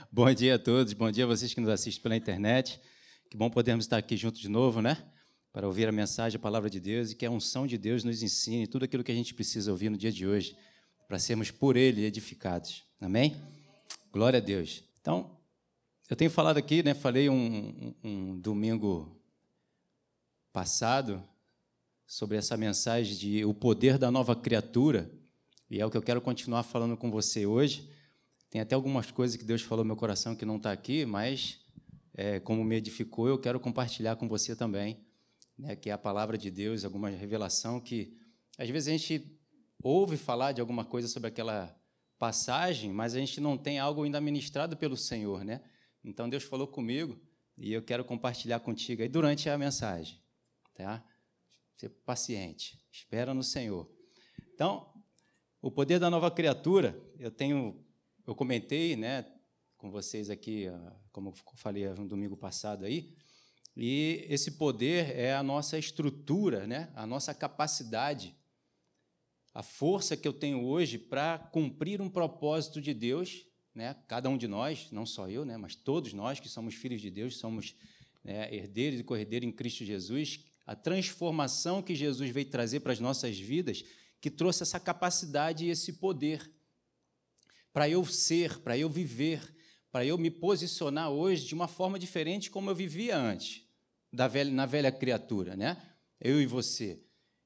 Bom dia a todos, bom dia a vocês que nos assistem pela internet. Que bom podermos estar aqui juntos de novo, né? Para ouvir a mensagem, a palavra de Deus e que a unção de Deus nos ensine tudo aquilo que a gente precisa ouvir no dia de hoje, para sermos por Ele edificados. Amém? Glória a Deus. Então, eu tenho falado aqui, né? Falei um, um, um domingo passado sobre essa mensagem de o poder da nova criatura, e é o que eu quero continuar falando com você hoje. Tem até algumas coisas que Deus falou no meu coração que não está aqui, mas é, como me edificou, eu quero compartilhar com você também, né, que é a palavra de Deus, alguma revelação que às vezes a gente ouve falar de alguma coisa sobre aquela passagem, mas a gente não tem algo ainda ministrado pelo Senhor, né? Então Deus falou comigo e eu quero compartilhar contigo aí durante a mensagem, tá? Ser paciente, espera no Senhor. Então, o poder da nova criatura, eu tenho eu comentei né, com vocês aqui, ah, como eu falei no domingo passado aí, e esse poder é a nossa estrutura, né, a nossa capacidade, a força que eu tenho hoje para cumprir um propósito de Deus, né, cada um de nós, não só eu, né, mas todos nós que somos filhos de Deus, somos né, herdeiros e corredeiros em Cristo Jesus, a transformação que Jesus veio trazer para as nossas vidas, que trouxe essa capacidade e esse poder para eu ser, para eu viver, para eu me posicionar hoje de uma forma diferente como eu vivia antes, da velha, na velha criatura, né? Eu e você.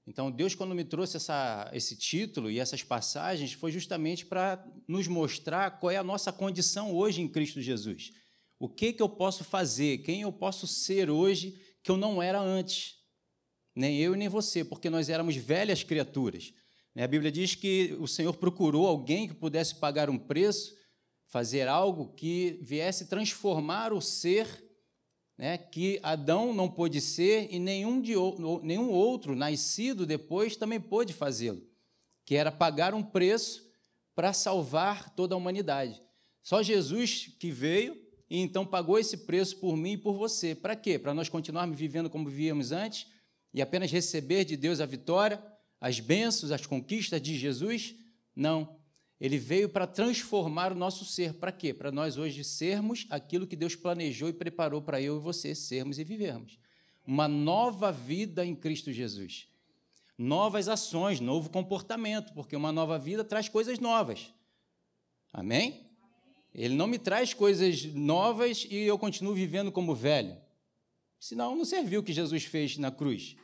Então, Deus, quando me trouxe essa, esse título e essas passagens, foi justamente para nos mostrar qual é a nossa condição hoje em Cristo Jesus. O que, que eu posso fazer, quem eu posso ser hoje que eu não era antes. Nem eu nem você, porque nós éramos velhas criaturas. Né, a Bíblia diz que o Senhor procurou alguém que pudesse pagar um preço, fazer algo que viesse transformar o ser né, que Adão não pôde ser e nenhum, de, nenhum outro nascido depois também pôde fazê-lo, que era pagar um preço para salvar toda a humanidade. Só Jesus que veio e então pagou esse preço por mim e por você. Para quê? Para nós continuarmos vivendo como vivíamos antes e apenas receber de Deus a vitória as bênçãos, as conquistas de Jesus? Não. Ele veio para transformar o nosso ser. Para quê? Para nós hoje sermos aquilo que Deus planejou e preparou para eu e você sermos e vivermos. Uma nova vida em Cristo Jesus. Novas ações, novo comportamento, porque uma nova vida traz coisas novas. Amém? Ele não me traz coisas novas e eu continuo vivendo como velho. Senão não serviu o que Jesus fez na cruz.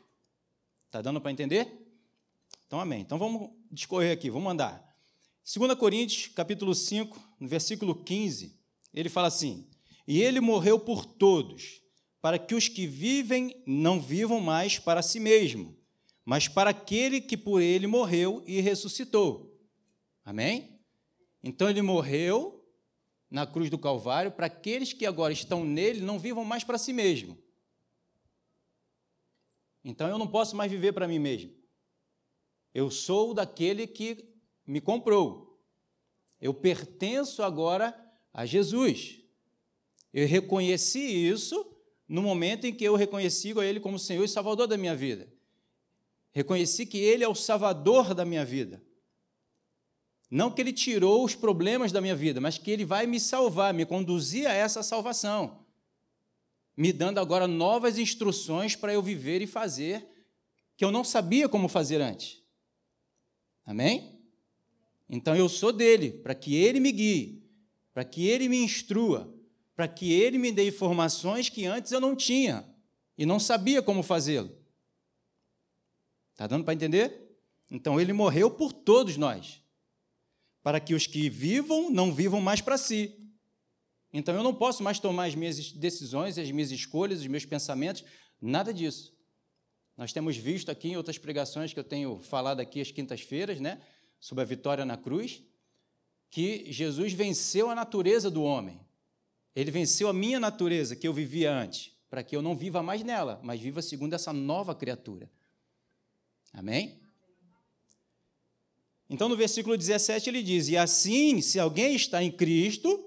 Está dando para entender? Então, amém. Então, vamos discorrer aqui, vamos andar. 2 Coríntios, capítulo 5, no versículo 15, ele fala assim: E ele morreu por todos, para que os que vivem não vivam mais para si mesmo, mas para aquele que por ele morreu e ressuscitou. Amém? Então, ele morreu na cruz do Calvário para aqueles que agora estão nele não vivam mais para si mesmo. Então, eu não posso mais viver para mim mesmo. Eu sou daquele que me comprou. Eu pertenço agora a Jesus. Eu reconheci isso no momento em que eu reconheci a Ele como Senhor e Salvador da minha vida. Reconheci que Ele é o Salvador da minha vida. Não que Ele tirou os problemas da minha vida, mas que Ele vai me salvar, me conduzir a essa salvação, me dando agora novas instruções para eu viver e fazer que eu não sabia como fazer antes. Amém? Então eu sou dele, para que ele me guie, para que ele me instrua, para que ele me dê informações que antes eu não tinha e não sabia como fazê-lo. Está dando para entender? Então ele morreu por todos nós, para que os que vivam não vivam mais para si. Então eu não posso mais tomar as minhas decisões, as minhas escolhas, os meus pensamentos, nada disso. Nós temos visto aqui em outras pregações que eu tenho falado aqui às quintas-feiras, né, sobre a vitória na cruz, que Jesus venceu a natureza do homem. Ele venceu a minha natureza que eu vivia antes, para que eu não viva mais nela, mas viva segundo essa nova criatura. Amém? Então, no versículo 17, ele diz: E assim, se alguém está em Cristo,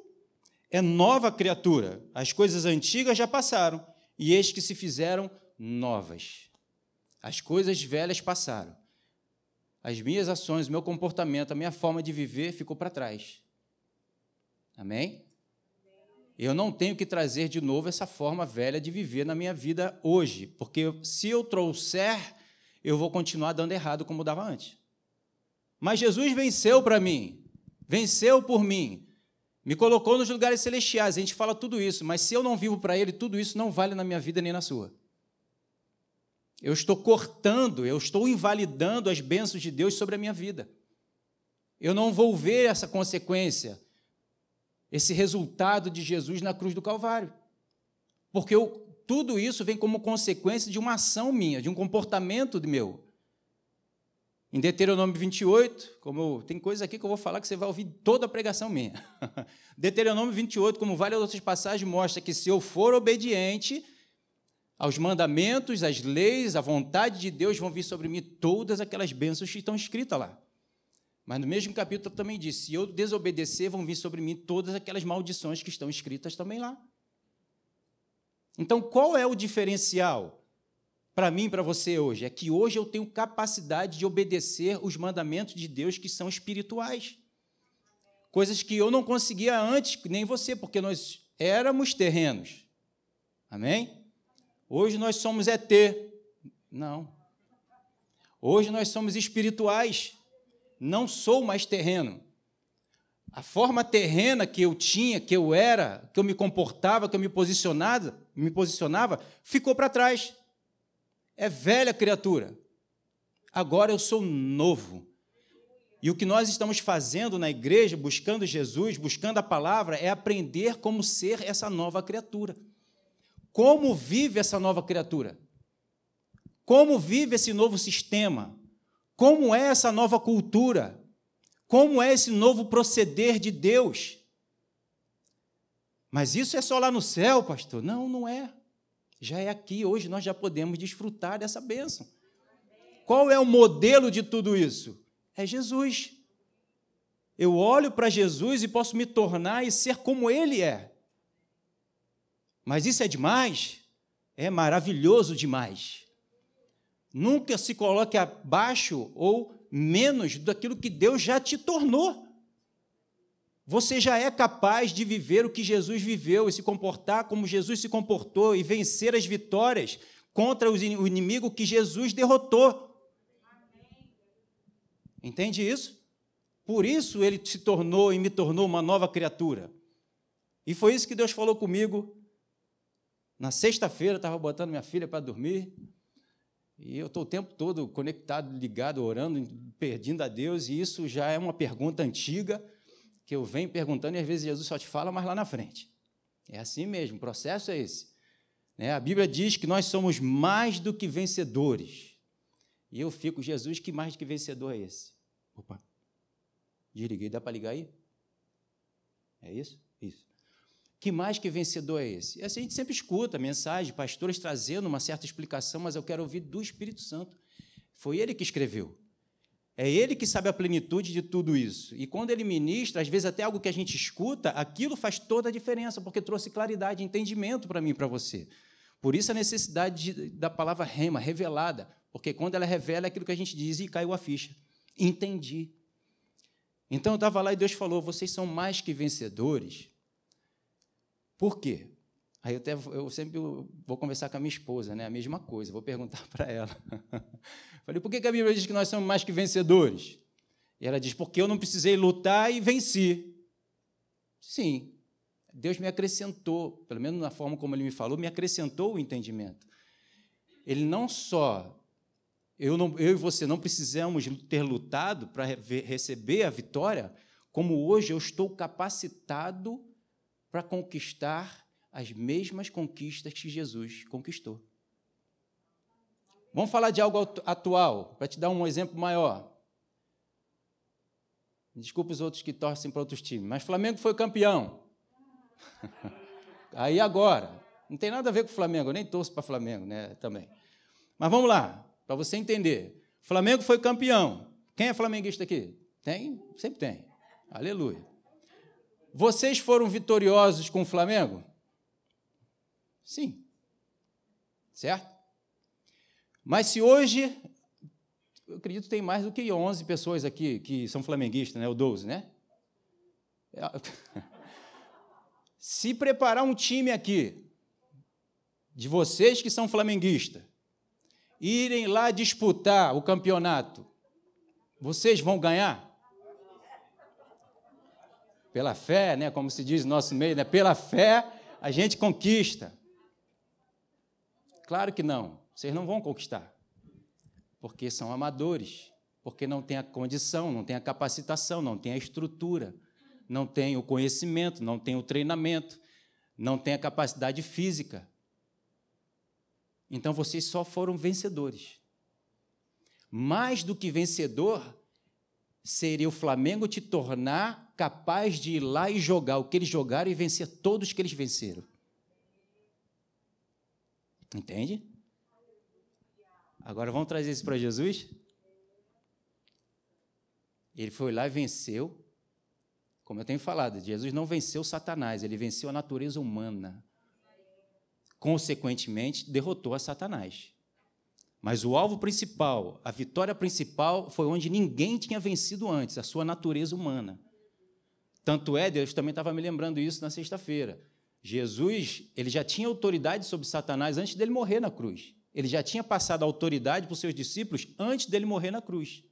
é nova criatura. As coisas antigas já passaram, e eis que se fizeram novas. As coisas velhas passaram. As minhas ações, o meu comportamento, a minha forma de viver ficou para trás. Amém? Eu não tenho que trazer de novo essa forma velha de viver na minha vida hoje, porque se eu trouxer, eu vou continuar dando errado como dava antes. Mas Jesus venceu para mim, venceu por mim, me colocou nos lugares celestiais. A gente fala tudo isso, mas se eu não vivo para Ele, tudo isso não vale na minha vida nem na sua. Eu estou cortando, eu estou invalidando as bênçãos de Deus sobre a minha vida. Eu não vou ver essa consequência, esse resultado de Jesus na cruz do Calvário. Porque eu, tudo isso vem como consequência de uma ação minha, de um comportamento meu. Em Deuteronômio 28, como tem coisa aqui que eu vou falar que você vai ouvir toda a pregação minha. Deuteronômio 28, como várias outras passagens, mostra que se eu for obediente aos mandamentos, às leis, à vontade de Deus, vão vir sobre mim todas aquelas bênçãos que estão escritas lá. Mas no mesmo capítulo também diz: se eu desobedecer, vão vir sobre mim todas aquelas maldições que estão escritas também lá. Então, qual é o diferencial? para mim e para você hoje é que hoje eu tenho capacidade de obedecer os mandamentos de Deus que são espirituais. Coisas que eu não conseguia antes, nem você, porque nós éramos terrenos. Amém? Hoje nós somos ET. Não. Hoje nós somos espirituais. Não sou mais terreno. A forma terrena que eu tinha, que eu era, que eu me comportava, que eu me posicionava, me posicionava, ficou para trás é velha criatura. Agora eu sou novo. E o que nós estamos fazendo na igreja, buscando Jesus, buscando a palavra, é aprender como ser essa nova criatura. Como vive essa nova criatura? Como vive esse novo sistema? Como é essa nova cultura? Como é esse novo proceder de Deus? Mas isso é só lá no céu, pastor? Não, não é já é aqui, hoje nós já podemos desfrutar dessa bênção. Qual é o modelo de tudo isso? É Jesus. Eu olho para Jesus e posso me tornar e ser como Ele é. Mas isso é demais? É maravilhoso demais. Nunca se coloque abaixo ou menos daquilo que Deus já te tornou. Você já é capaz de viver o que Jesus viveu e se comportar como Jesus se comportou e vencer as vitórias contra o inimigo que Jesus derrotou. Entende isso? Por isso ele se tornou e me tornou uma nova criatura. E foi isso que Deus falou comigo. Na sexta-feira, estava botando minha filha para dormir. E eu estou o tempo todo conectado, ligado, orando, perdendo a Deus. E isso já é uma pergunta antiga que eu venho perguntando e às vezes Jesus só te fala mais lá na frente. É assim mesmo, o processo é esse. Né? A Bíblia diz que nós somos mais do que vencedores. E eu fico, Jesus, que mais do que vencedor é esse? Opa, desliguei, dá para ligar aí? É isso? Isso. Que mais que vencedor é esse? E assim a gente sempre escuta mensagem, pastores trazendo uma certa explicação, mas eu quero ouvir do Espírito Santo. Foi ele que escreveu. É ele que sabe a plenitude de tudo isso. E quando ele ministra, às vezes até algo que a gente escuta, aquilo faz toda a diferença, porque trouxe claridade, entendimento para mim e para você. Por isso a necessidade de, da palavra rema, revelada, porque quando ela revela é aquilo que a gente diz e caiu a ficha. Entendi. Então eu estava lá e Deus falou: vocês são mais que vencedores. Por quê? Aí eu, até, eu sempre vou conversar com a minha esposa, né? a mesma coisa, vou perguntar para ela. Falei, por que a Bíblia diz que nós somos mais que vencedores? E ela diz, porque eu não precisei lutar e venci. Sim, Deus me acrescentou, pelo menos na forma como ele me falou, me acrescentou o entendimento. Ele não só, eu, não, eu e você não precisamos ter lutado para receber a vitória, como hoje eu estou capacitado para conquistar as mesmas conquistas que Jesus conquistou. Vamos falar de algo atual, para te dar um exemplo maior. Desculpa os outros que torcem para outros times, mas Flamengo foi campeão. Aí agora, não tem nada a ver com o Flamengo, eu nem torço para Flamengo, né, também. Mas vamos lá, para você entender. Flamengo foi campeão. Quem é flamenguista aqui? Tem? Sempre tem. Aleluia. Vocês foram vitoriosos com o Flamengo? Sim. Certo? Mas se hoje, eu acredito que tem mais do que 11 pessoas aqui que são flamenguistas, né? ou 12, né? Se preparar um time aqui, de vocês que são flamenguistas, irem lá disputar o campeonato, vocês vão ganhar? Pela fé, né, como se diz no nosso meio, né, pela fé a gente conquista. Claro que não, vocês não vão conquistar, porque são amadores, porque não tem a condição, não tem a capacitação, não tem a estrutura, não tem o conhecimento, não tem o treinamento, não tem a capacidade física. Então vocês só foram vencedores. Mais do que vencedor, seria o Flamengo te tornar capaz de ir lá e jogar o que eles jogaram e vencer todos que eles venceram. Entende? Agora vamos trazer isso para Jesus? Ele foi lá e venceu. Como eu tenho falado, Jesus não venceu Satanás, ele venceu a natureza humana. Consequentemente, derrotou a Satanás. Mas o alvo principal, a vitória principal, foi onde ninguém tinha vencido antes, a sua natureza humana. Tanto é, Deus também estava me lembrando isso na sexta-feira. Jesus, ele já tinha autoridade sobre Satanás antes dele morrer na cruz. Ele já tinha passado a autoridade para os seus discípulos antes dele morrer na cruz.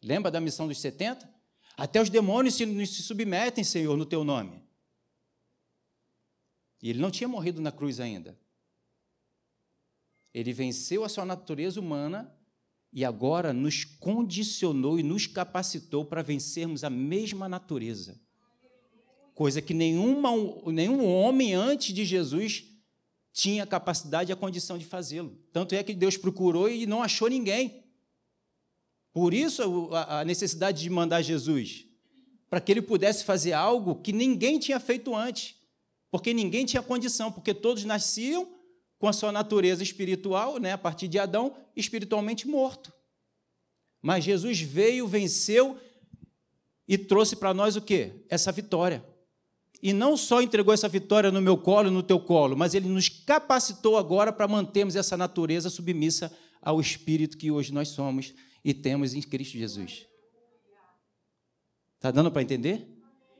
Lembra da missão dos 70? Até os demônios se, se submetem, Senhor, no teu nome. E ele não tinha morrido na cruz ainda. Ele venceu a sua natureza humana e agora nos condicionou e nos capacitou para vencermos a mesma natureza. Coisa que nenhuma, nenhum homem antes de Jesus tinha a capacidade e a condição de fazê-lo. Tanto é que Deus procurou e não achou ninguém. Por isso a necessidade de mandar Jesus, para que ele pudesse fazer algo que ninguém tinha feito antes, porque ninguém tinha condição, porque todos nasciam com a sua natureza espiritual, né, a partir de Adão, espiritualmente morto. Mas Jesus veio, venceu e trouxe para nós o quê? Essa vitória. E não só entregou essa vitória no meu colo, no teu colo, mas ele nos capacitou agora para mantermos essa natureza submissa ao espírito que hoje nós somos e temos em Cristo Jesus. Está dando para entender?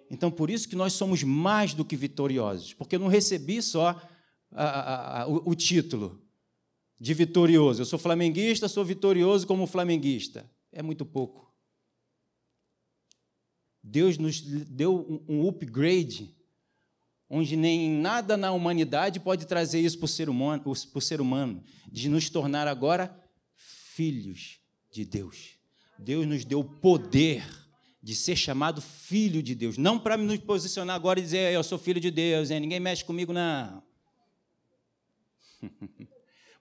Então, por isso que nós somos mais do que vitoriosos, porque eu não recebi só a, a, o, o título de vitorioso. Eu sou flamenguista, sou vitorioso como flamenguista. É muito pouco. Deus nos deu um upgrade, onde nem nada na humanidade pode trazer isso para o ser humano, para o ser humano de nos tornar agora filhos de Deus. Deus nos deu o poder de ser chamado filho de Deus. Não para nos posicionar agora e dizer, eu sou filho de Deus, hein? ninguém mexe comigo, não.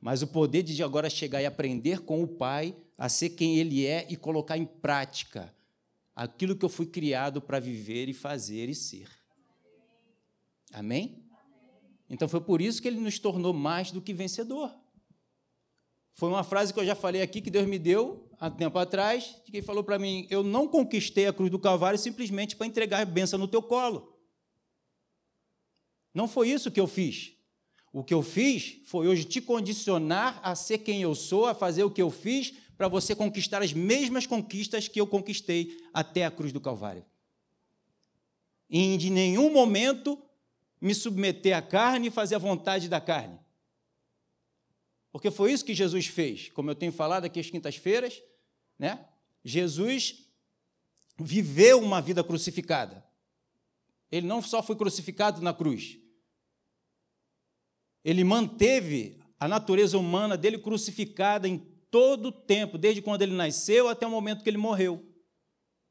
Mas o poder de agora chegar e aprender com o Pai a ser quem Ele é e colocar em prática aquilo que eu fui criado para viver e fazer e ser. Amém? Então foi por isso que Ele nos tornou mais do que vencedor. Foi uma frase que eu já falei aqui que Deus me deu há tempo atrás, que falou para mim: Eu não conquistei a cruz do Calvário simplesmente para entregar a benção no teu colo. Não foi isso que eu fiz. O que eu fiz foi hoje te condicionar a ser quem eu sou, a fazer o que eu fiz, para você conquistar as mesmas conquistas que eu conquistei até a cruz do Calvário. E de nenhum momento me submeter à carne e fazer a vontade da carne. Porque foi isso que Jesus fez, como eu tenho falado aqui às quintas-feiras, né? Jesus viveu uma vida crucificada. Ele não só foi crucificado na cruz, ele manteve a natureza humana dele crucificada em todo o tempo, desde quando ele nasceu até o momento que ele morreu.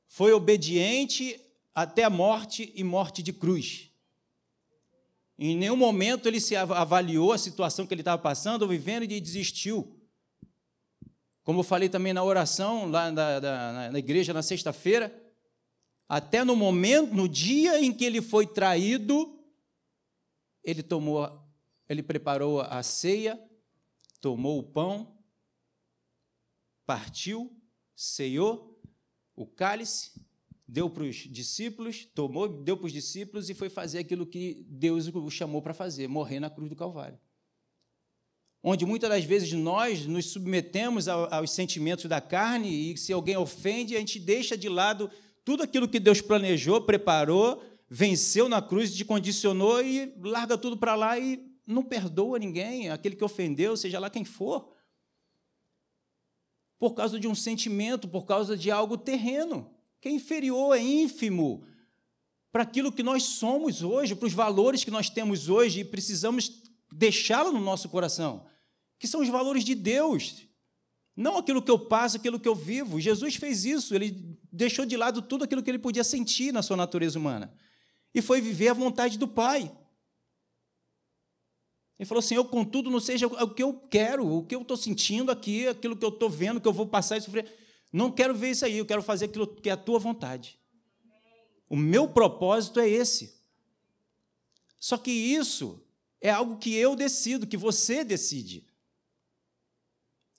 Foi obediente até a morte e morte de cruz. Em nenhum momento ele se avaliou a situação que ele estava passando ou vivendo e desistiu. Como eu falei também na oração, lá na, na, na igreja, na sexta-feira, até no momento, no dia em que ele foi traído, ele tomou, ele preparou a ceia, tomou o pão, partiu, ceiou o cálice deu para os discípulos, tomou, deu para os discípulos e foi fazer aquilo que Deus o chamou para fazer, morrer na cruz do Calvário. Onde muitas das vezes nós nos submetemos aos sentimentos da carne e se alguém ofende, a gente deixa de lado tudo aquilo que Deus planejou, preparou, venceu na cruz, te condicionou e larga tudo para lá e não perdoa ninguém, aquele que ofendeu, seja lá quem for. Por causa de um sentimento, por causa de algo terreno, que é inferior, é ínfimo para aquilo que nós somos hoje, para os valores que nós temos hoje e precisamos deixá-lo no nosso coração, que são os valores de Deus, não aquilo que eu passo, aquilo que eu vivo. Jesus fez isso, ele deixou de lado tudo aquilo que ele podia sentir na sua natureza humana e foi viver a vontade do Pai. Ele falou: Senhor, contudo, não seja o que eu quero, o que eu estou sentindo aqui, aquilo que eu estou vendo, que eu vou passar e sofrer. Não quero ver isso aí, eu quero fazer aquilo que é a tua vontade. O meu propósito é esse. Só que isso é algo que eu decido, que você decide.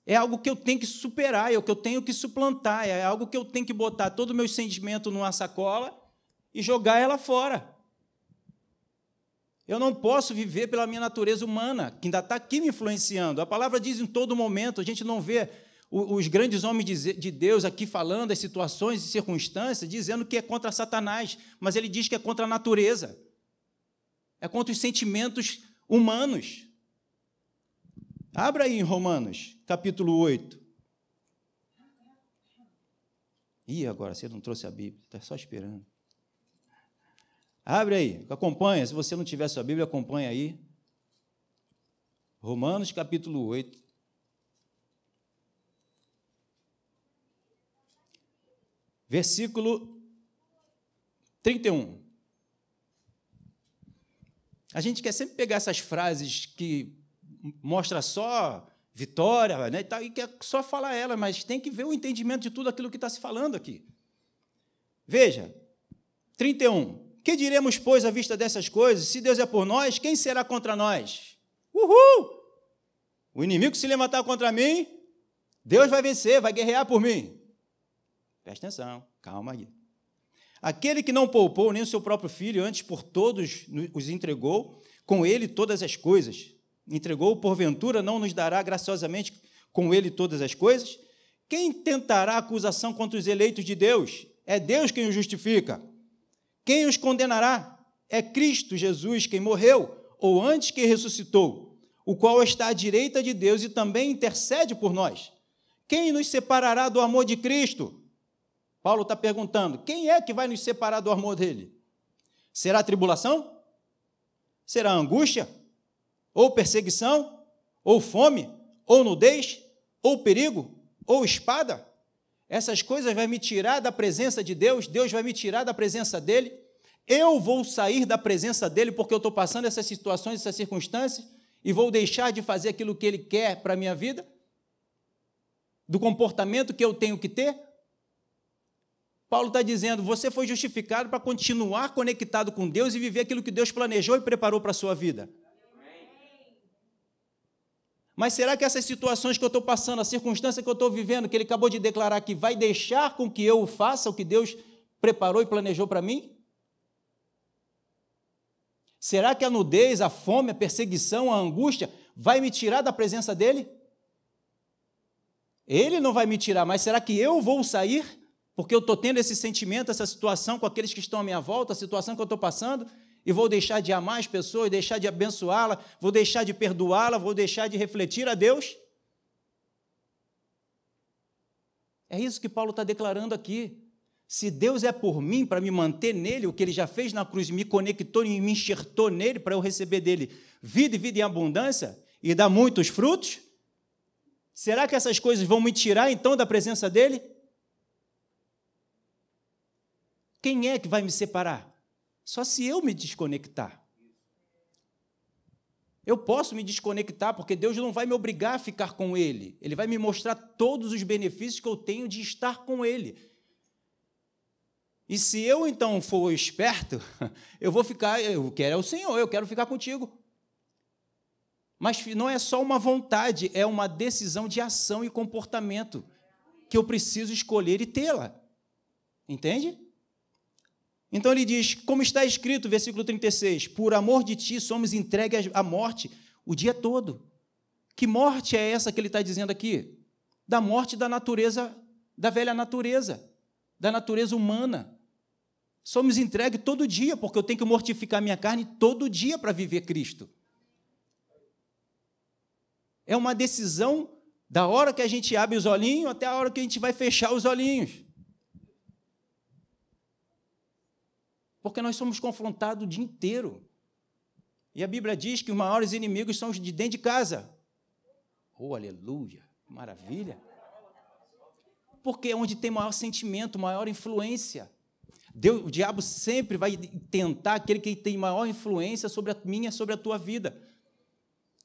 É algo que eu tenho que superar, é o que eu tenho que suplantar, é algo que eu tenho que botar todo o meu sentimento numa sacola e jogar ela fora. Eu não posso viver pela minha natureza humana, que ainda está aqui me influenciando. A palavra diz em todo momento, a gente não vê os grandes homens de Deus aqui falando as situações e circunstâncias, dizendo que é contra Satanás, mas ele diz que é contra a natureza, é contra os sentimentos humanos. Abra aí em Romanos, capítulo 8. Ih, agora você não trouxe a Bíblia, está só esperando. Abre aí, acompanha. Se você não tiver sua Bíblia, acompanha aí. Romanos capítulo 8. Versículo 31. A gente quer sempre pegar essas frases que mostra só vitória, né, e, e quer só falar ela, mas tem que ver o entendimento de tudo aquilo que está se falando aqui. Veja, 31. Que diremos, pois, à vista dessas coisas? Se Deus é por nós, quem será contra nós? Uhul! O inimigo se levantar contra mim, Deus vai vencer, vai guerrear por mim. Presta atenção, calma aí. Aquele que não poupou nem o seu próprio filho, antes por todos os entregou, com ele todas as coisas. Entregou, porventura, não nos dará graciosamente com ele todas as coisas? Quem tentará acusação contra os eleitos de Deus? É Deus quem os justifica. Quem os condenará? É Cristo Jesus quem morreu, ou antes que ressuscitou, o qual está à direita de Deus e também intercede por nós. Quem nos separará do amor de Cristo? Paulo está perguntando: quem é que vai nos separar do amor dele? Será tribulação? Será angústia? Ou perseguição? Ou fome? Ou nudez? Ou perigo? Ou espada? Essas coisas vai me tirar da presença de Deus, Deus vai me tirar da presença dele. Eu vou sair da presença dele porque eu estou passando essas situações, essas circunstâncias, e vou deixar de fazer aquilo que ele quer para a minha vida? Do comportamento que eu tenho que ter? Paulo está dizendo: você foi justificado para continuar conectado com Deus e viver aquilo que Deus planejou e preparou para a sua vida. Mas será que essas situações que eu estou passando, a circunstância que eu estou vivendo, que ele acabou de declarar que vai deixar com que eu faça o que Deus preparou e planejou para mim? Será que a nudez, a fome, a perseguição, a angústia vai me tirar da presença dele? Ele não vai me tirar, mas será que eu vou sair? Porque eu estou tendo esse sentimento, essa situação com aqueles que estão à minha volta, a situação que eu estou passando? E vou deixar de amar as pessoas, deixar de abençoá-la, vou deixar de perdoá-la, vou deixar de refletir a Deus? É isso que Paulo está declarando aqui. Se Deus é por mim, para me manter nele, o que ele já fez na cruz, me conectou e me enxertou nele, para eu receber dele vida e vida em abundância e dar muitos frutos, será que essas coisas vão me tirar então da presença dele? Quem é que vai me separar? Só se eu me desconectar. Eu posso me desconectar, porque Deus não vai me obrigar a ficar com Ele. Ele vai me mostrar todos os benefícios que eu tenho de estar com Ele. E se eu então for esperto, eu vou ficar, eu quero é o Senhor, eu quero ficar contigo. Mas não é só uma vontade, é uma decisão de ação e comportamento que eu preciso escolher e tê-la. Entende? Então ele diz, como está escrito, versículo 36, por amor de ti somos entregues à morte o dia todo. Que morte é essa que ele está dizendo aqui? Da morte da natureza, da velha natureza, da natureza humana. Somos entregues todo dia, porque eu tenho que mortificar minha carne todo dia para viver Cristo. É uma decisão da hora que a gente abre os olhinhos até a hora que a gente vai fechar os olhinhos. Porque nós somos confrontados o dia inteiro. E a Bíblia diz que os maiores inimigos são os de dentro de casa. Oh, aleluia! Maravilha! Porque é onde tem maior sentimento, maior influência. Deus, o diabo sempre vai tentar aquele que tem maior influência sobre a minha, sobre a tua vida.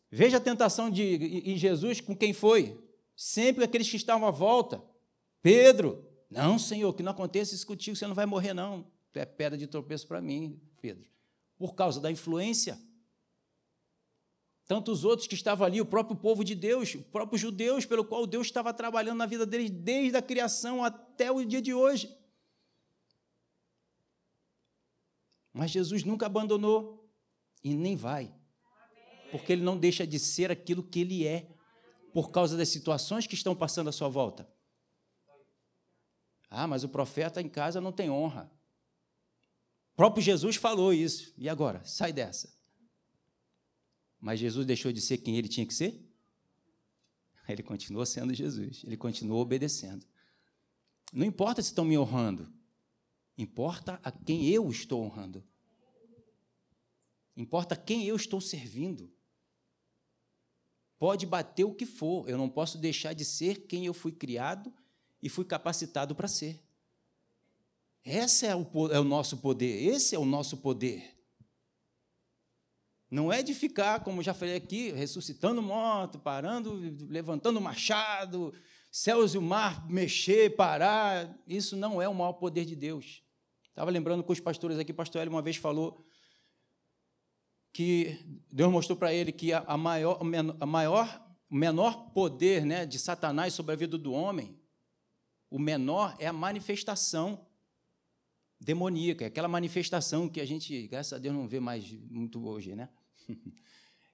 Veja a tentação de em Jesus com quem foi? Sempre aqueles que estavam à volta. Pedro, não, Senhor, que não aconteça isso contigo, você não vai morrer, não. Tu é pedra de tropeço para mim, Pedro. Por causa da influência. Tantos outros que estavam ali, o próprio povo de Deus, os próprios judeus, pelo qual Deus estava trabalhando na vida deles desde a criação até o dia de hoje. Mas Jesus nunca abandonou e nem vai porque ele não deixa de ser aquilo que ele é, por causa das situações que estão passando à sua volta. Ah, mas o profeta em casa não tem honra. O próprio Jesus falou isso. E agora? Sai dessa. Mas Jesus deixou de ser quem ele tinha que ser? Ele continuou sendo Jesus, ele continuou obedecendo. Não importa se estão me honrando, importa a quem eu estou honrando. Importa quem eu estou servindo. Pode bater o que for, eu não posso deixar de ser quem eu fui criado e fui capacitado para ser. Esse é o, é o nosso poder, esse é o nosso poder. Não é de ficar, como já falei aqui, ressuscitando morto, parando, levantando machado, céus e o mar mexer, parar. Isso não é o maior poder de Deus. Estava lembrando com os pastores aqui, o pastor Hélio uma vez falou que Deus mostrou para ele que a maior, a maior, o menor poder né, de Satanás sobre a vida do homem, o menor é a manifestação demoníaca, é aquela manifestação que a gente, graças a Deus, não vê mais muito hoje, né?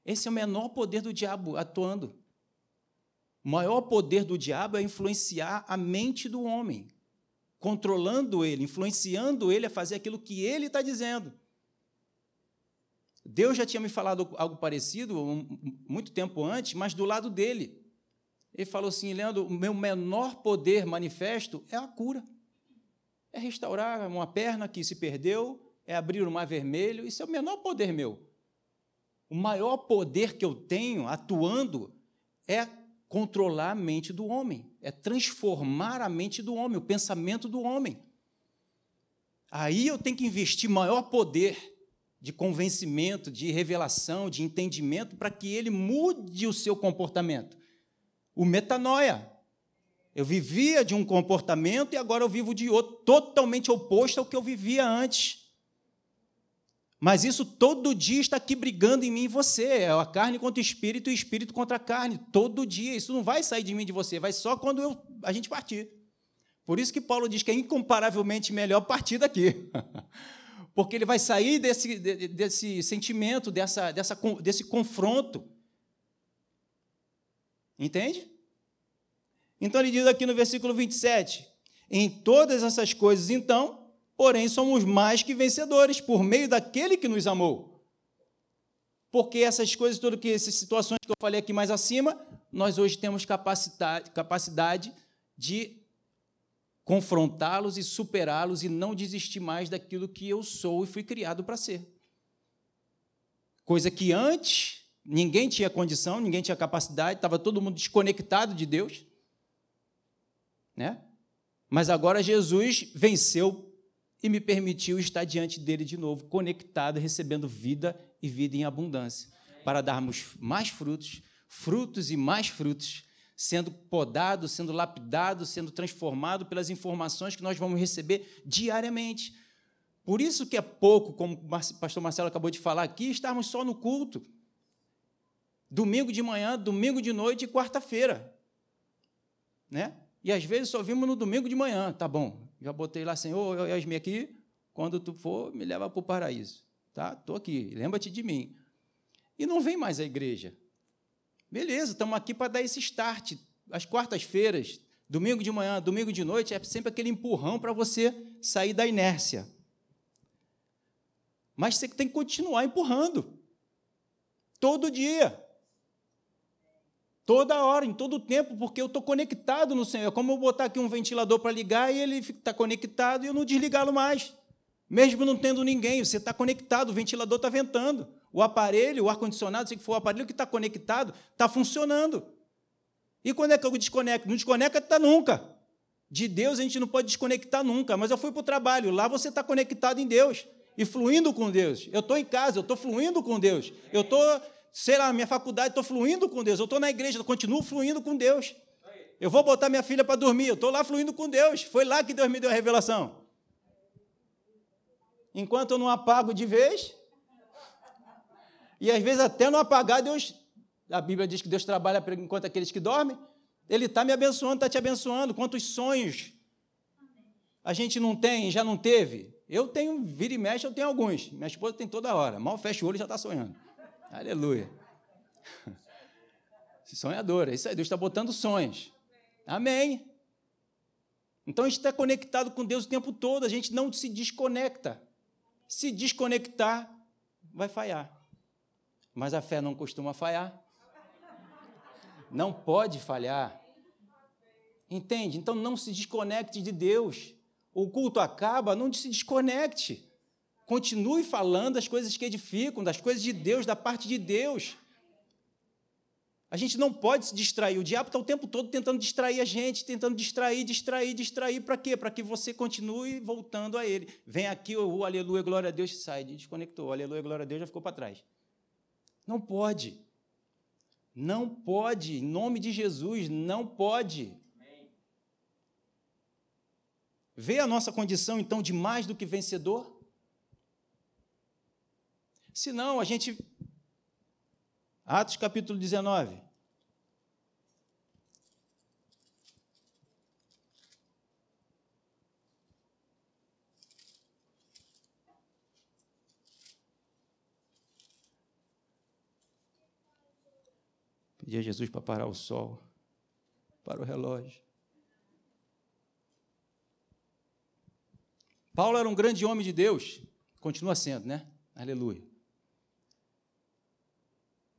Esse é o menor poder do diabo atuando. O maior poder do diabo é influenciar a mente do homem, controlando ele, influenciando ele a fazer aquilo que ele está dizendo. Deus já tinha me falado algo parecido muito tempo antes, mas do lado dele. Ele falou assim: Leandro, o meu menor poder manifesto é a cura. É restaurar uma perna que se perdeu, é abrir o mar vermelho, isso é o menor poder meu. O maior poder que eu tenho atuando é controlar a mente do homem, é transformar a mente do homem, o pensamento do homem. Aí eu tenho que investir maior poder de convencimento, de revelação, de entendimento, para que ele mude o seu comportamento. O metanoia. Eu vivia de um comportamento e agora eu vivo de outro, totalmente oposto ao que eu vivia antes. Mas isso todo dia está aqui brigando em mim e você. É a carne contra o espírito e o espírito contra a carne. Todo dia. Isso não vai sair de mim e de você, vai só quando eu, a gente partir. Por isso que Paulo diz que é incomparavelmente melhor partir daqui. porque ele vai sair desse, desse sentimento, dessa, dessa, desse confronto. Entende? Então ele diz aqui no versículo 27: Em todas essas coisas, então, porém, somos mais que vencedores, por meio daquele que nos amou. Porque essas coisas, todas que essas situações que eu falei aqui mais acima, nós hoje temos capacidade, capacidade de confrontá-los e superá-los e não desistir mais daquilo que eu sou e fui criado para ser. Coisa que antes ninguém tinha condição, ninguém tinha capacidade, estava todo mundo desconectado de Deus. Né? Mas agora Jesus venceu e me permitiu estar diante dele de novo, conectado, recebendo vida e vida em abundância, para darmos mais frutos, frutos e mais frutos, sendo podado, sendo lapidado, sendo transformado pelas informações que nós vamos receber diariamente. Por isso que é pouco, como o pastor Marcelo acabou de falar aqui, estarmos só no culto. Domingo de manhã, domingo de noite e quarta-feira. Né? E às vezes só vimos no domingo de manhã, tá bom. Já botei lá, Senhor, Yasmin aqui, quando tu for, me leva para o paraíso. Tá? Estou aqui, lembra-te de mim. E não vem mais à igreja. Beleza, estamos aqui para dar esse start. As quartas-feiras, domingo de manhã, domingo de noite, é sempre aquele empurrão para você sair da inércia. Mas você tem que continuar empurrando. Todo dia. Toda hora, em todo tempo, porque eu estou conectado no Senhor. É como eu botar aqui um ventilador para ligar e ele está conectado e eu não desligá-lo mais. Mesmo não tendo ninguém, você está conectado, o ventilador está ventando. O aparelho, o ar-condicionado, se for o aparelho que está conectado, está funcionando. E quando é que eu desconecto? Não desconecta nunca. De Deus a gente não pode desconectar nunca. Mas eu fui para o trabalho, lá você está conectado em Deus e fluindo com Deus. Eu estou em casa, eu estou fluindo com Deus. Eu estou sei lá, minha faculdade, estou fluindo com Deus. Eu estou na igreja, eu continuo fluindo com Deus. Eu vou botar minha filha para dormir, eu estou lá fluindo com Deus. Foi lá que Deus me deu a revelação. Enquanto eu não apago de vez, e às vezes até não apagar, Deus. A Bíblia diz que Deus trabalha enquanto aqueles que dormem. Ele está me abençoando, está te abençoando. Quantos sonhos a gente não tem, já não teve? Eu tenho, vira e mexe, eu tenho alguns. Minha esposa tem toda hora. Mal fecha o olho e já está sonhando. Aleluia. Sonhadora, é isso aí, Deus está botando sonhos. Amém. Então a gente está conectado com Deus o tempo todo, a gente não se desconecta. Se desconectar, vai falhar. Mas a fé não costuma falhar. Não pode falhar. Entende? Então não se desconecte de Deus. O culto acaba, não se desconecte. Continue falando das coisas que edificam, das coisas de Deus, da parte de Deus. A gente não pode se distrair. O diabo está o tempo todo tentando distrair a gente, tentando distrair, distrair, distrair. Para quê? Para que você continue voltando a ele. Vem aqui, o oh, aleluia, glória a Deus, sai, desconectou. Aleluia, glória a Deus, já ficou para trás. Não pode. Não pode. Em nome de Jesus, não pode. Vê a nossa condição, então, de mais do que vencedor? Senão, a gente. Atos capítulo 19. Pedir a Jesus para parar o sol, para o relógio. Paulo era um grande homem de Deus, continua sendo, né? Aleluia.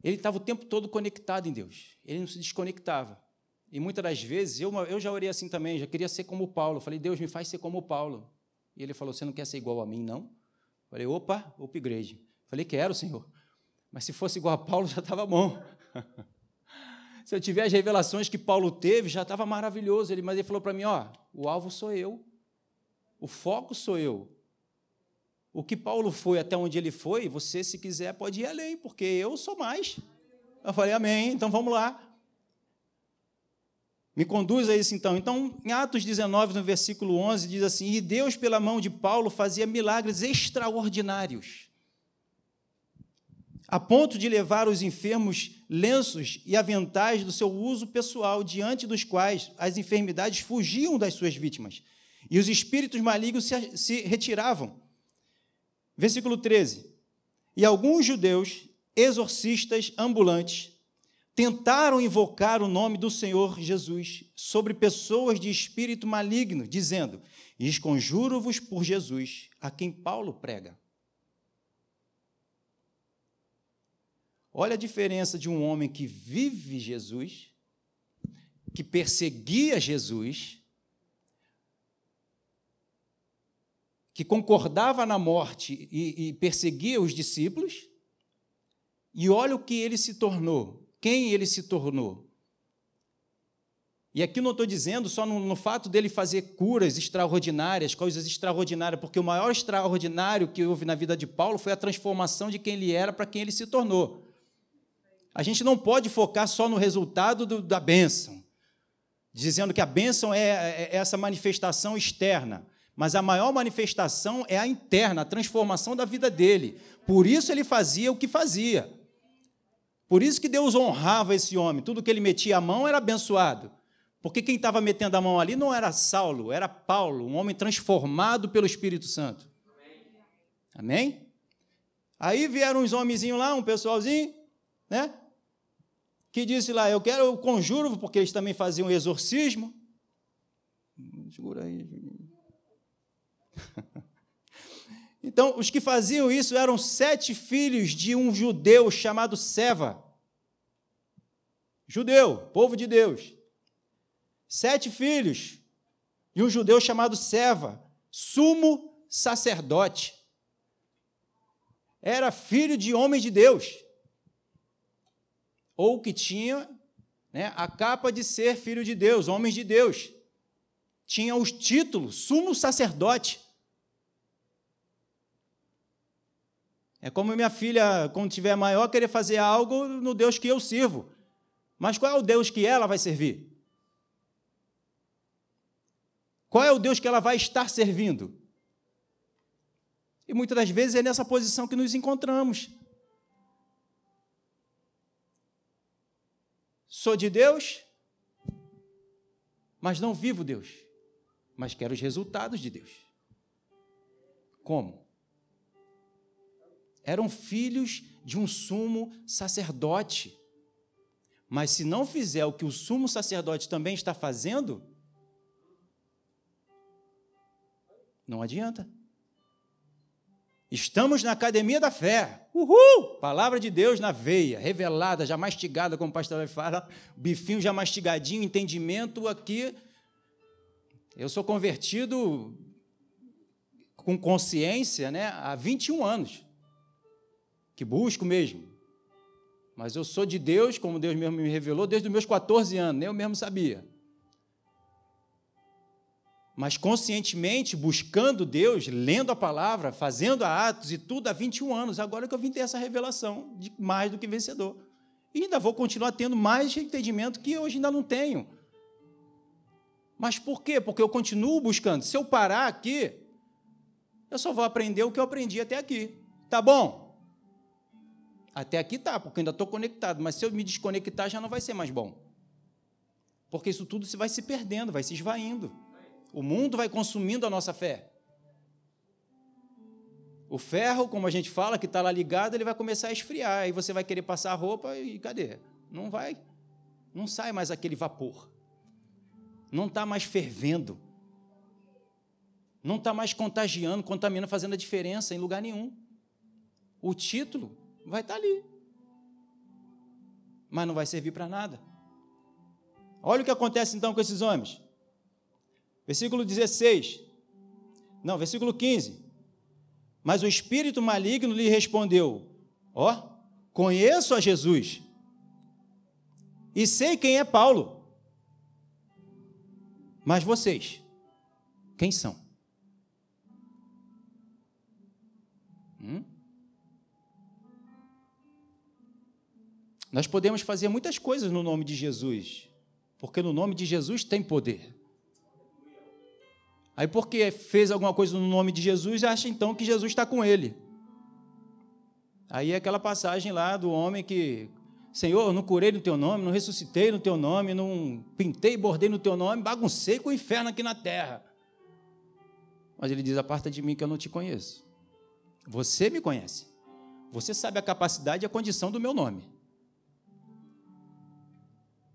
Ele estava o tempo todo conectado em Deus. Ele não se desconectava. E muitas das vezes, eu, eu já orei assim também, já queria ser como Paulo. falei, Deus, me faz ser como Paulo. E ele falou, você não quer ser igual a mim, não? falei, opa, upgrade. falei, quero, Senhor. Mas se fosse igual a Paulo, já estava bom. se eu tiver as revelações que Paulo teve, já estava maravilhoso. Ele, mas ele falou para mim, ó, o alvo sou eu. O foco sou eu. O que Paulo foi até onde ele foi, você, se quiser, pode ir além, porque eu sou mais. Eu falei, amém, então vamos lá. Me conduz a isso então. Então, em Atos 19, no versículo 11, diz assim: E Deus, pela mão de Paulo, fazia milagres extraordinários, a ponto de levar os enfermos lenços e aventais do seu uso pessoal, diante dos quais as enfermidades fugiam das suas vítimas, e os espíritos malignos se, se retiravam. Versículo 13. E alguns judeus, exorcistas ambulantes, tentaram invocar o nome do Senhor Jesus sobre pessoas de espírito maligno, dizendo: Esconjuro-vos por Jesus, a quem Paulo prega. Olha a diferença de um homem que vive Jesus, que perseguia Jesus, que concordava na morte e, e perseguia os discípulos, e olha o que ele se tornou, quem ele se tornou. E aqui não estou dizendo só no, no, fato dele fazer curas extraordinárias, coisas extraordinárias, porque o maior extraordinário que houve na vida de Paulo foi a transformação de quem ele era para quem ele se tornou. A gente não pode focar só no resultado do, da bênção, dizendo que a bênção é, é, é essa manifestação externa mas a maior manifestação é a interna, a transformação da vida dele. Por isso ele fazia o que fazia. Por isso que Deus honrava esse homem. Tudo que ele metia a mão era abençoado. Porque quem estava metendo a mão ali não era Saulo, era Paulo, um homem transformado pelo Espírito Santo. Amém? Aí vieram uns homenzinhos lá, um pessoalzinho, né? Que disse lá, eu quero o conjuro, porque eles também faziam exorcismo. Segura aí, Então, os que faziam isso eram sete filhos de um judeu chamado Seva. Judeu, povo de Deus. Sete filhos de um judeu chamado Seva, sumo sacerdote. Era filho de homem de Deus. Ou que tinha né, a capa de ser filho de Deus, homens de Deus. Tinha os títulos, sumo sacerdote. É como minha filha, quando tiver maior, querer fazer algo no Deus que eu sirvo. Mas qual é o Deus que ela vai servir? Qual é o Deus que ela vai estar servindo? E muitas das vezes é nessa posição que nos encontramos. Sou de Deus, mas não vivo Deus, mas quero os resultados de Deus. Como? Eram filhos de um sumo sacerdote. Mas se não fizer o que o sumo sacerdote também está fazendo, não adianta. Estamos na academia da fé. Uhul! Palavra de Deus na veia, revelada, já mastigada, como o pastor fala, bifinho já mastigadinho, entendimento aqui. Eu sou convertido com consciência né, há 21 anos, que busco mesmo. Mas eu sou de Deus, como Deus mesmo me revelou, desde os meus 14 anos, nem eu mesmo sabia mas conscientemente buscando Deus, lendo a palavra, fazendo atos e tudo há 21 anos. Agora que eu vim ter essa revelação de mais do que vencedor. E ainda vou continuar tendo mais entendimento que hoje ainda não tenho. Mas por quê? Porque eu continuo buscando. Se eu parar aqui, eu só vou aprender o que eu aprendi até aqui. Tá bom? Até aqui tá, porque ainda estou conectado. Mas se eu me desconectar, já não vai ser mais bom. Porque isso tudo vai se perdendo, vai se esvaindo. O mundo vai consumindo a nossa fé. O ferro, como a gente fala, que está lá ligado, ele vai começar a esfriar. Aí você vai querer passar a roupa e cadê? Não vai. Não sai mais aquele vapor. Não está mais fervendo. Não está mais contagiando, contaminando, fazendo a diferença em lugar nenhum. O título vai estar tá ali. Mas não vai servir para nada. Olha o que acontece então com esses homens. Versículo 16. Não, versículo 15. Mas o espírito maligno lhe respondeu: Ó, oh, conheço a Jesus e sei quem é Paulo. Mas vocês, quem são? Nós podemos fazer muitas coisas no nome de Jesus, porque no nome de Jesus tem poder. Aí, porque fez alguma coisa no nome de Jesus, acha então que Jesus está com ele. Aí é aquela passagem lá do homem que, Senhor, não curei no teu nome, não ressuscitei no teu nome, não pintei e bordei no teu nome, baguncei com o inferno aqui na terra. Mas ele diz: Aparta de mim que eu não te conheço. Você me conhece. Você sabe a capacidade e a condição do meu nome.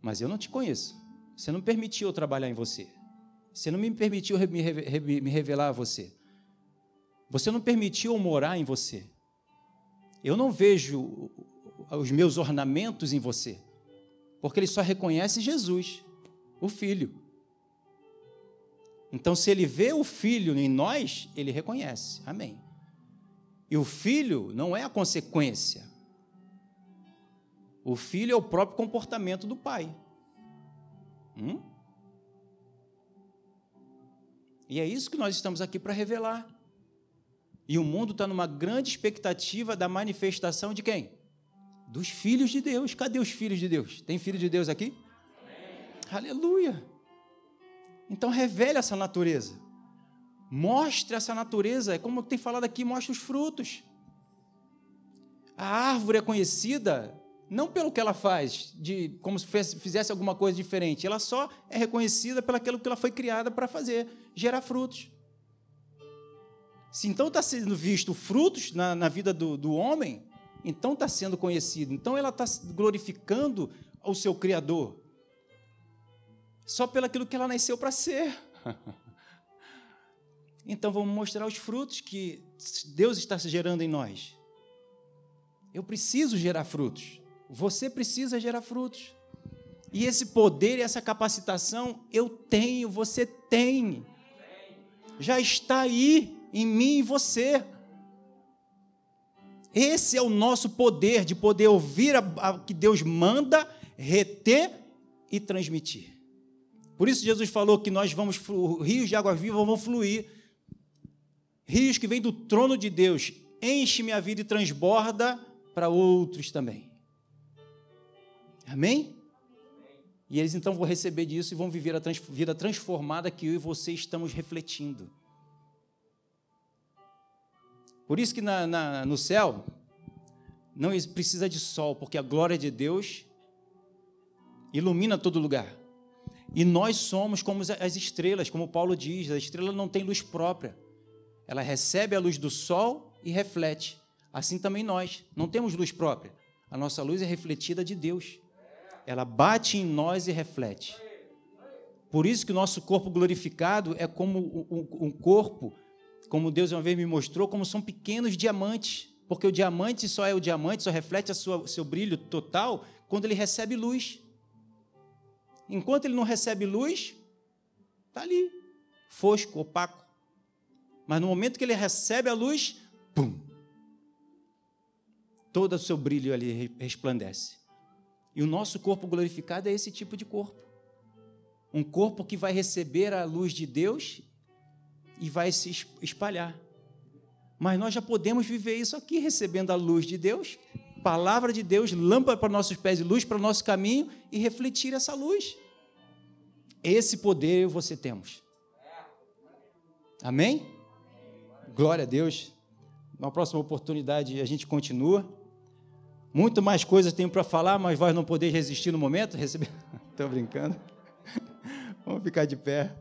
Mas eu não te conheço. Você não permitiu eu trabalhar em você. Você não me permitiu me revelar a você. Você não permitiu morar em você. Eu não vejo os meus ornamentos em você, porque ele só reconhece Jesus, o Filho. Então, se ele vê o Filho em nós, ele reconhece. Amém. E o Filho não é a consequência. O Filho é o próprio comportamento do Pai. Hum? E é isso que nós estamos aqui para revelar. E o mundo está numa grande expectativa da manifestação de quem? Dos filhos de Deus. Cadê os filhos de Deus? Tem filho de Deus aqui? Amém. Aleluia! Então revele essa natureza. Mostre essa natureza. É como tem falado aqui, mostre os frutos. A árvore é conhecida não pelo que ela faz, de como se fizesse alguma coisa diferente. Ela só é reconhecida pelo aquilo que ela foi criada para fazer, gerar frutos. Se então está sendo visto frutos na, na vida do, do homem, então está sendo conhecido. Então ela está glorificando o seu Criador. Só pelo aquilo que ela nasceu para ser. Então vamos mostrar os frutos que Deus está gerando em nós. Eu preciso gerar frutos. Você precisa gerar frutos. E esse poder e essa capacitação eu tenho, você tem. Já está aí em mim e você. Esse é o nosso poder de poder ouvir o que Deus manda, reter e transmitir. Por isso Jesus falou que nós vamos rios de água viva vão fluir. Rios que vêm do trono de Deus, enche minha vida e transborda para outros também. Amém? E eles então vão receber disso e vão viver a vida transformada que eu e você estamos refletindo. Por isso que na, na, no céu não precisa de sol, porque a glória de Deus ilumina todo lugar. E nós somos como as estrelas, como Paulo diz, a estrela não tem luz própria. Ela recebe a luz do sol e reflete. Assim também nós, não temos luz própria. A nossa luz é refletida de Deus. Ela bate em nós e reflete. Por isso que o nosso corpo glorificado é como um corpo como Deus uma vez me mostrou, como são pequenos diamantes, porque o diamante só é o diamante, só reflete o seu brilho total quando ele recebe luz. Enquanto ele não recebe luz, está ali, fosco, opaco. Mas no momento que ele recebe a luz, pum, todo o seu brilho ali resplandece. E o nosso corpo glorificado é esse tipo de corpo. Um corpo que vai receber a luz de Deus e vai se espalhar. Mas nós já podemos viver isso aqui, recebendo a luz de Deus, palavra de Deus, lâmpada para nossos pés e luz para o nosso caminho e refletir essa luz. Esse poder você temos. Amém? Glória a Deus. Na próxima oportunidade a gente continua. Muito mais coisas tenho para falar, mas vai não poder resistir no momento. Estou brincando. Vamos ficar de pé.